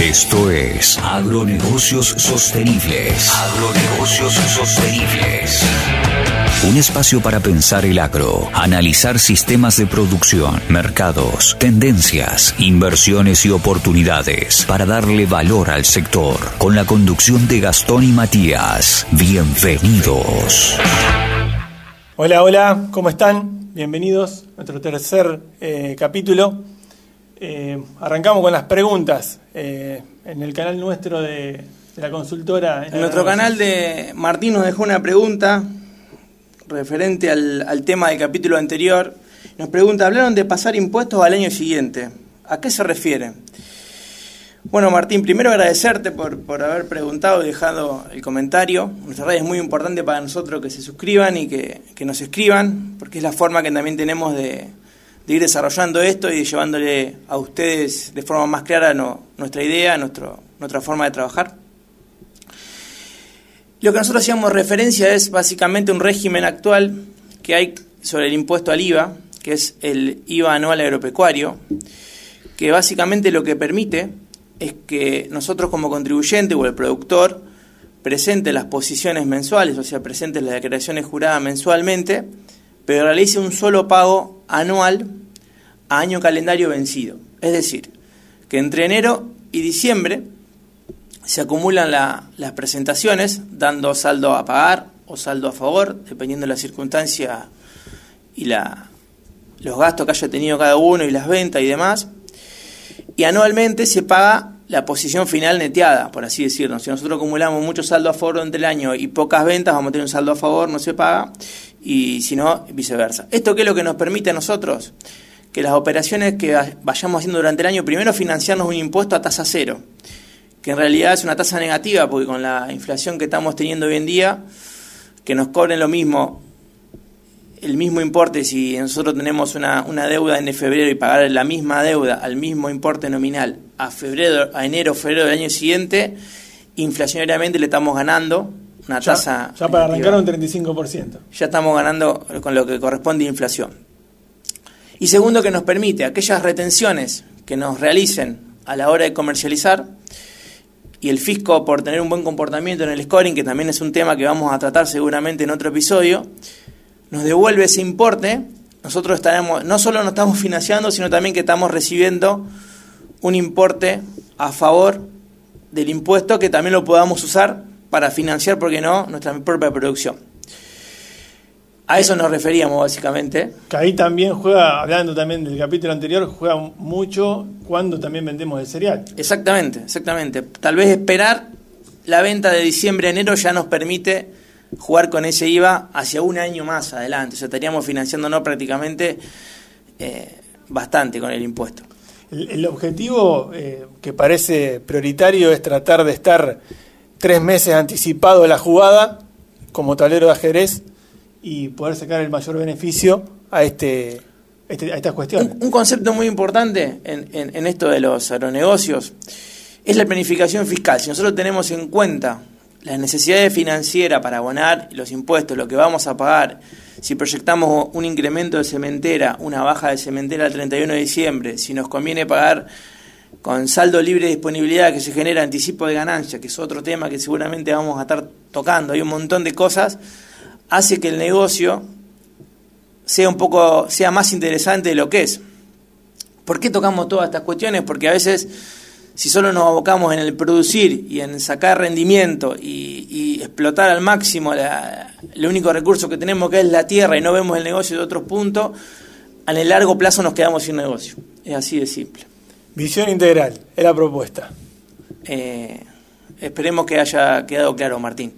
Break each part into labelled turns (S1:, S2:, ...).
S1: Esto es Agronegocios Sostenibles. Agronegocios Sostenibles. Un espacio para pensar el agro, analizar sistemas de producción, mercados, tendencias, inversiones y oportunidades para darle valor al sector. Con la conducción de Gastón y Matías. Bienvenidos.
S2: Hola, hola, ¿cómo están? Bienvenidos a nuestro tercer eh, capítulo. Eh, arrancamos con las preguntas eh, en el canal nuestro de, la consultora.
S3: En nuestro canal de Martín nos dejó una pregunta referente al, al, tema del capítulo anterior. Nos pregunta, hablaron de pasar impuestos al año siguiente. ¿A qué se refiere? Bueno, Martín, primero agradecerte por, por haber preguntado y dejado el comentario. Nuestra red es muy importante para nosotros que se suscriban y que, que nos escriban, porque es la forma que también tenemos de, de ir desarrollando esto y llevándole a ustedes de forma más clara nuestra idea, nuestra forma de trabajar. Lo que nosotros hacíamos referencia es básicamente un régimen actual que hay sobre el impuesto al IVA, que es el IVA anual agropecuario, que básicamente lo que permite es que nosotros como contribuyente o el productor presente las posiciones mensuales, o sea, presente las declaraciones juradas mensualmente, pero realice un solo pago anual a año calendario vencido. Es decir, que entre enero y diciembre se acumulan la, las presentaciones, dando saldo a pagar o saldo a favor, dependiendo de la circunstancia y la, los gastos que haya tenido cada uno y las ventas y demás. Y anualmente se paga la posición final neteada, por así decirlo. Si nosotros acumulamos mucho saldo a favor durante el año y pocas ventas, vamos a tener un saldo a favor, no se paga, y si no, viceversa. ¿Esto qué es lo que nos permite a nosotros? Que las operaciones que vayamos haciendo durante el año, primero financiarnos un impuesto a tasa cero que en realidad es una tasa negativa, porque con la inflación que estamos teniendo hoy en día, que nos cobren lo mismo, el mismo importe, si nosotros tenemos una, una deuda en febrero y pagar la misma deuda al mismo importe nominal a febrero, a enero, febrero del año siguiente, inflacionariamente le estamos ganando una
S2: ya,
S3: tasa.
S2: Ya para arrancar un 35%.
S3: Ya estamos ganando con lo que corresponde a inflación. Y segundo, que nos permite aquellas retenciones que nos realicen a la hora de comercializar, y el fisco por tener un buen comportamiento en el scoring, que también es un tema que vamos a tratar seguramente en otro episodio, nos devuelve ese importe, nosotros estaremos, no solo nos estamos financiando, sino también que estamos recibiendo un importe a favor del impuesto que también lo podamos usar para financiar, ¿por qué no?, nuestra propia producción. A eso nos referíamos básicamente.
S2: Que ahí también juega, hablando también del capítulo anterior, juega mucho cuando también vendemos el cereal.
S3: Exactamente, exactamente. Tal vez esperar la venta de diciembre a enero ya nos permite jugar con ese IVA hacia un año más adelante. O sea, estaríamos financiándonos prácticamente eh, bastante con el impuesto.
S2: El, el objetivo eh, que parece prioritario es tratar de estar tres meses anticipado de la jugada como tablero de ajedrez y poder sacar el mayor beneficio a este, este a estas cuestiones.
S3: Un, concepto muy importante en, en, esto de los agronegocios es la planificación fiscal. Si nosotros tenemos en cuenta las necesidades financieras para abonar los impuestos, lo que vamos a pagar, si proyectamos un incremento de cementera, una baja de cementera el 31 de diciembre, si nos conviene pagar con saldo libre de disponibilidad que se genera anticipo de ganancia, que es otro tema que seguramente vamos a estar tocando, hay un montón de cosas hace que el negocio sea un poco sea más interesante de lo que es. ¿Por qué tocamos todas estas cuestiones? Porque a veces si solo nos abocamos en el producir y en sacar rendimiento y, explotar al máximo la, el único recurso que tenemos que es la tierra y no vemos el negocio de otros puntos, en el largo plazo nos quedamos sin negocio. Es así de simple.
S2: Visión integral, es la propuesta.
S3: Eh, esperemos que haya quedado claro, Martín.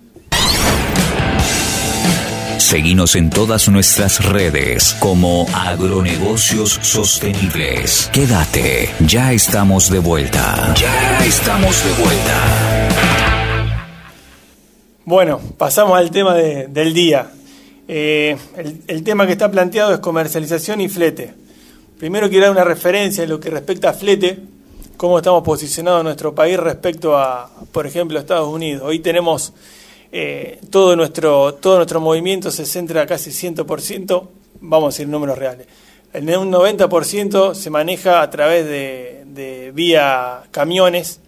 S1: Seguinos en todas nuestras redes como Agronegocios Sostenibles. Quédate, ya estamos de vuelta. Ya estamos de vuelta.
S2: Bueno, pasamos al tema de, del día. Eh, el, el, tema que está planteado es comercialización y flete. Primero quiero dar una referencia en lo que respecta a flete, cómo estamos posicionados en nuestro país respecto a, por ejemplo, Estados Unidos. Hoy tenemos eh, todo, nuestro, todo nuestro movimiento se centra casi 100%, vamos a decir números reales. Un 90% se maneja a través de, de vía camiones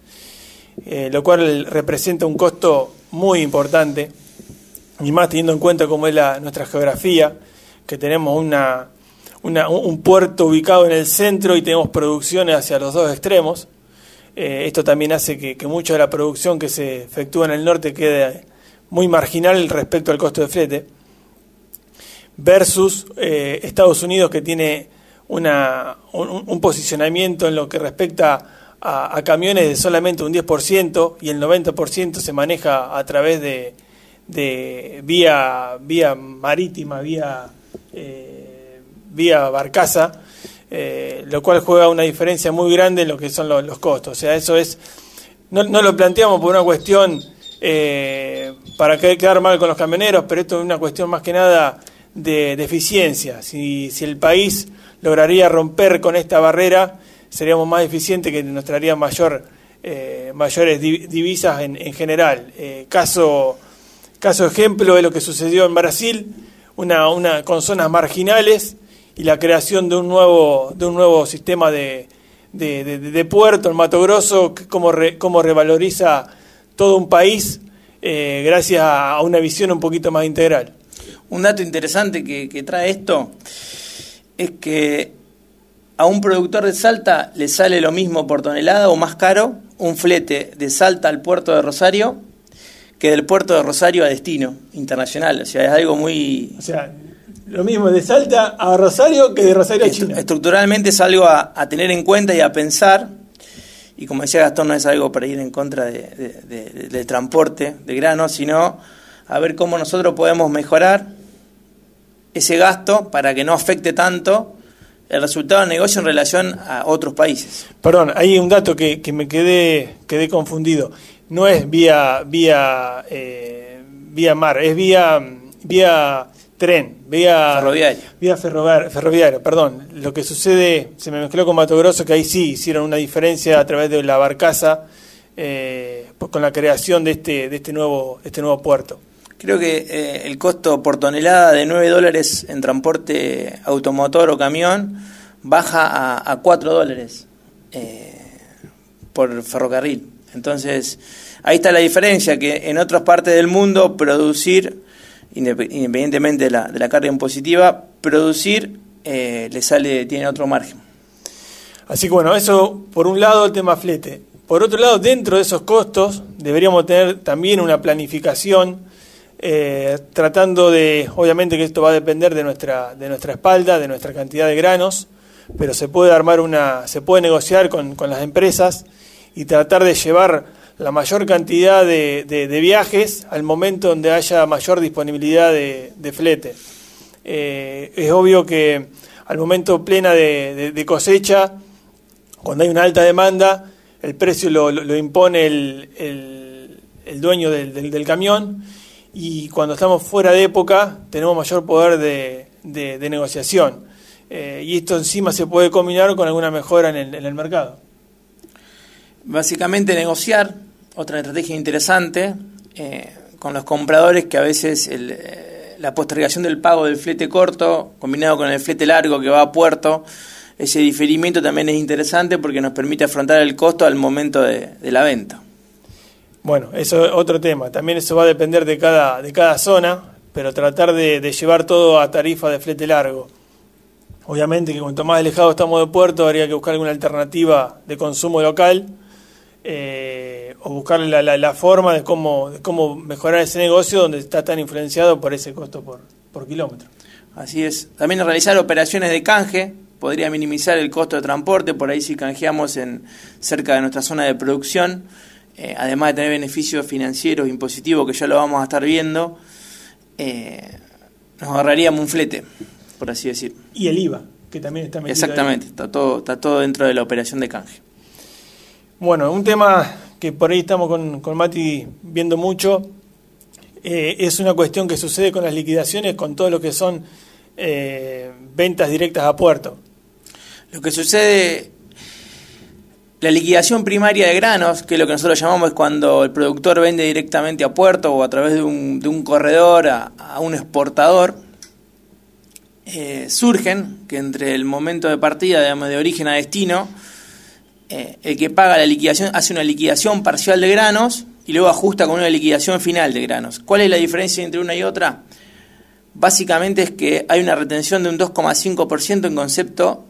S2: eh, lo cual representa un costo muy importante, y más teniendo en cuenta cómo es nuestra geografía, que tenemos una, un puerto ubicado en el centro y tenemos producciones hacia los dos extremos. Eh, esto también hace que, mucha de la producción que se efectúa en el norte quede muy marginal respecto al costo de flete, versus eh, Estados Unidos que tiene una, un, posicionamiento en lo que respecta a, camiones de solamente un 10% y el 90% se maneja a través de, de vía, vía marítima, vía, eh, vía barcaza, eh, lo cual juega una diferencia muy grande en lo que son los, costos. O sea, eso es, no, lo planteamos por una cuestión eh, para quedar mal con los camioneros, pero esto es una cuestión más que nada de, eficiencia. Si, si el país lograría romper con esta barrera, seríamos más eficientes que nos traería mayor, eh, mayores divisas en, en general. caso, caso ejemplo es lo que sucedió en Brasil, una, una, con zonas marginales y la creación de un nuevo, de un nuevo sistema de, de, puerto en Mato Grosso, cómo, cómo revaloriza todo un país eh, gracias a una visión un poquito más integral.
S3: Un dato interesante que, que trae esto es que a un productor de Salta le sale lo mismo por tonelada o más caro un flete de Salta al puerto de Rosario que del puerto de Rosario a destino internacional. O sea, es algo muy...
S2: O sea, lo mismo de Salta a Rosario que de Rosario a China.
S3: Estructuralmente es algo a, tener en cuenta y a pensar. Y como decía Gastón, no es algo para ir en contra de, del transporte de granos, sino a ver cómo nosotros podemos mejorar ese gasto para que no afecte tanto el resultado del negocio en relación a otros países.
S2: Perdón, hay un dato que, que me quedé, quedé confundido. No es vía, vía, eh, vía mar, es vía, vía tren, vía
S3: ferroviaria.
S2: Vía ferroviaria, perdón. Lo que sucede, se me mezcló con Mato Grosso, que ahí sí hicieron una diferencia a través de la barcaza eh, pues con la creación de este, de este, nuevo, este nuevo puerto.
S3: Creo que eh, el costo por tonelada de 9 dólares en transporte automotor o camión baja a, a 4 dólares eh, por ferrocarril. Entonces, ahí está la diferencia, que en otras partes del mundo producir independientemente de la, de la carga impositiva, producir eh, le sale, tiene otro margen.
S2: Así que bueno, eso por un lado el tema flete. Por otro lado, dentro de esos costos deberíamos tener también una planificación eh, tratando de, obviamente que esto va a depender de nuestra, de nuestra espalda, de nuestra cantidad de granos, pero se puede armar una, se puede negociar con, con las empresas y tratar de llevar la mayor cantidad de, de, viajes al momento donde haya mayor disponibilidad de, flete. Eh, es obvio que al momento plena de, cosecha, cuando hay una alta demanda, el precio lo, impone el, el, dueño del, del, camión y cuando estamos fuera de época tenemos mayor poder de, negociación. Eh, y esto encima se puede combinar con alguna mejora en el mercado.
S3: Básicamente negociar, otra estrategia interesante, eh, con los compradores que a veces eh, la postergación del pago del flete corto, combinado con el flete largo que va a puerto, ese diferimiento también es interesante porque nos permite afrontar el costo al momento de, la venta.
S2: Bueno, eso es otro tema. También eso va a depender de cada, de cada zona, pero tratar de, llevar todo a tarifa de flete largo. Obviamente que cuanto más alejado estamos de puerto, habría que buscar alguna alternativa de consumo local eh, o buscar la, la, forma de cómo, de cómo mejorar ese negocio donde está tan influenciado por ese costo por, por kilómetro.
S3: Así es. También realizar operaciones de canje podría minimizar el costo de transporte, por ahí si canjeamos en cerca de nuestra zona de producción, eh, además de tener beneficios financieros impositivos que ya lo vamos a estar viendo, eh, nos ahorraríamos un flete, por así decir.
S2: Y el IVA, que también está
S3: metido Exactamente, está todo, está todo dentro de la operación de canje.
S2: Bueno, un tema que por ahí estamos con, con Mati viendo mucho eh, es una cuestión que sucede con las liquidaciones, con todo lo que son eh, ventas directas a puerto.
S3: Lo que sucede, la liquidación primaria de granos, que es lo que nosotros llamamos es cuando el productor vende directamente a puerto o a través de un, de un corredor a, un exportador, eh, surgen que entre el momento de partida, digamos, de origen a destino, eh, el que paga la liquidación hace una liquidación parcial de granos y luego ajusta con una liquidación final de granos. ¿Cuál es la diferencia entre una y otra? Básicamente es que hay una retención de un 2,5% en concepto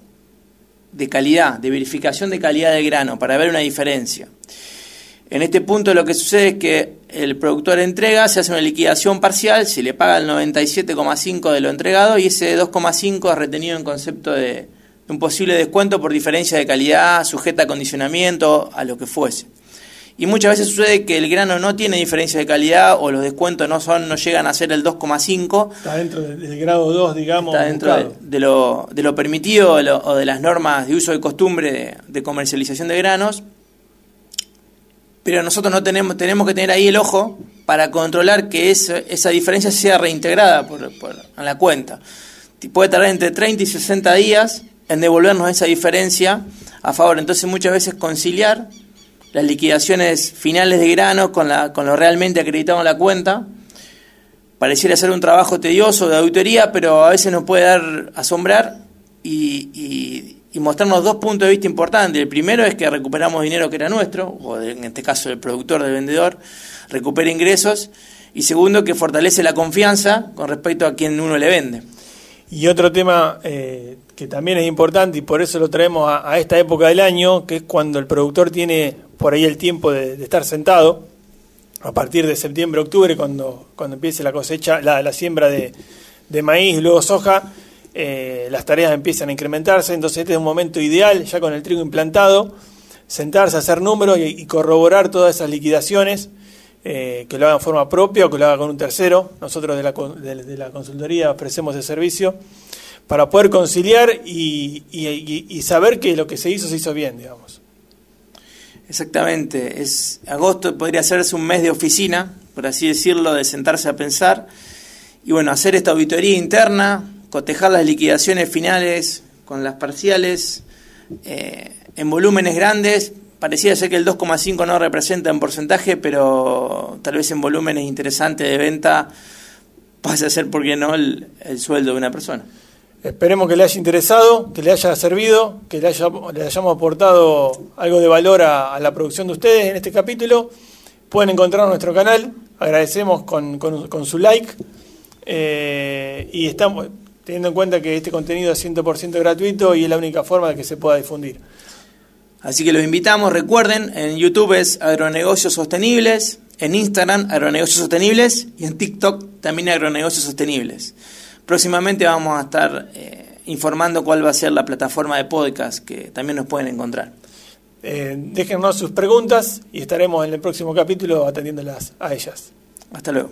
S3: de calidad, de verificación de calidad del grano, para ver una diferencia. En este punto lo que sucede es que el productor entrega, se hace una liquidación parcial, se le paga el 97,5 de lo entregado y ese 2,5 es retenido en concepto de, un posible descuento por diferencia de calidad, sujeta a condicionamiento, a lo que fuese. Y muchas veces sucede que el grano no tiene diferencia de calidad o los descuentos no son no llegan a ser el 2,5.
S2: Está dentro del grado 2, digamos.
S3: Está dentro de, lo, de, lo, permitido o de las normas de uso de costumbre de comercialización de granos pero nosotros no tenemos, tenemos que tener ahí el ojo para controlar que esa diferencia sea reintegrada por, a la cuenta. Puede tardar entre 30 y 60 días en devolvernos esa diferencia a favor. Entonces muchas veces conciliar las liquidaciones finales de grano con, la, con lo realmente acreditado en la cuenta pareciera ser un trabajo tedioso de auditoría, pero a veces nos puede dar asombrar y y mostrarnos dos puntos de vista importantes. El primero es que recuperamos dinero que era nuestro, o en este caso el productor, del vendedor, recupera ingresos. Y segundo, que fortalece la confianza con respecto a quien uno le vende.
S2: Y otro tema eh, que también es importante y por eso lo traemos a, esta época del año, que es cuando el productor tiene por ahí el tiempo de, estar sentado, a partir de septiembre, octubre, cuando, cuando empiece la cosecha, la, siembra de, de maíz, luego soja, eh, las tareas empiezan a incrementarse, entonces este es un momento ideal, ya con el trigo implantado, sentarse, a hacer números y, corroborar todas esas liquidaciones, eh, que lo hagan en forma propia o que lo haga con un tercero. Nosotros de la, de, la consultoría ofrecemos ese servicio para poder conciliar y, y, saber que lo que se hizo se hizo bien, digamos.
S3: Exactamente, es agosto podría ser un mes de oficina, por así decirlo, de sentarse a pensar y bueno, hacer esta auditoría interna, cotejar las liquidaciones finales con las parciales eh, en volúmenes grandes. Parecía ser que el 2,5 no representa en porcentaje, pero tal vez en volúmenes interesantes de venta pase a ser, ¿por qué no?, el, sueldo de una persona.
S2: Esperemos que le haya interesado, que le haya servido, que le, hayamos aportado algo de valor a, la producción de ustedes en este capítulo. Pueden encontrar nuestro canal, agradecemos con, su like. Eh, y estamos, teniendo en cuenta que este contenido es 100% gratuito y es la única forma de que se pueda difundir.
S3: Así que los invitamos, recuerden, en YouTube es Agronegocios Sostenibles, en Instagram Agronegocios Sostenibles y en TikTok también Agronegocios Sostenibles. Próximamente vamos a estar eh, informando cuál va a ser la plataforma de podcast que también nos pueden encontrar.
S2: Eh, déjennos sus preguntas y estaremos en el próximo capítulo atendiéndolas a ellas.
S3: Hasta luego.